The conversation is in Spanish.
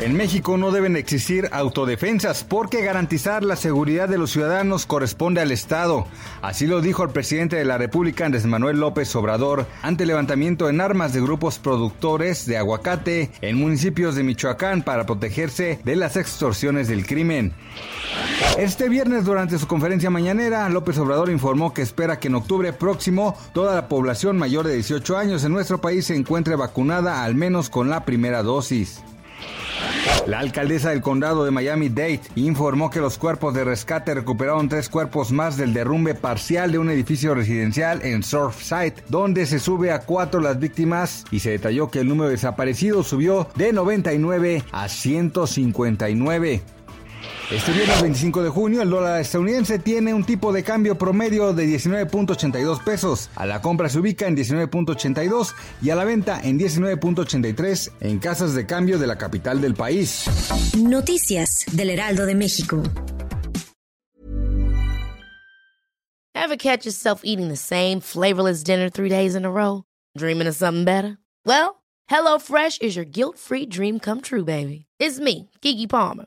En México no deben existir autodefensas porque garantizar la seguridad de los ciudadanos corresponde al Estado. Así lo dijo el presidente de la República, Andrés Manuel López Obrador, ante el levantamiento en armas de grupos productores de aguacate en municipios de Michoacán para protegerse de las extorsiones del crimen. Este viernes, durante su conferencia mañanera, López Obrador informó que espera que en octubre próximo toda la población mayor de 18 años en nuestro país se encuentre vacunada al menos con la primera dosis. La alcaldesa del condado de Miami-Dade informó que los cuerpos de rescate recuperaron tres cuerpos más del derrumbe parcial de un edificio residencial en Surfside, donde se sube a cuatro las víctimas y se detalló que el número de desaparecidos subió de 99 a 159. Este viernes 25 de junio el dólar estadounidense tiene un tipo de cambio promedio de 19.82 pesos. A la compra se ubica en 19.82 y a la venta en 19.83 en casas de cambio de la capital del país. Noticias del Heraldo de México. Ever catch yourself eating the same flavorless dinner three days in a row? Dreaming of something better? Well, HelloFresh is your guilt-free dream come true, baby. It's me, Kiki Palmer.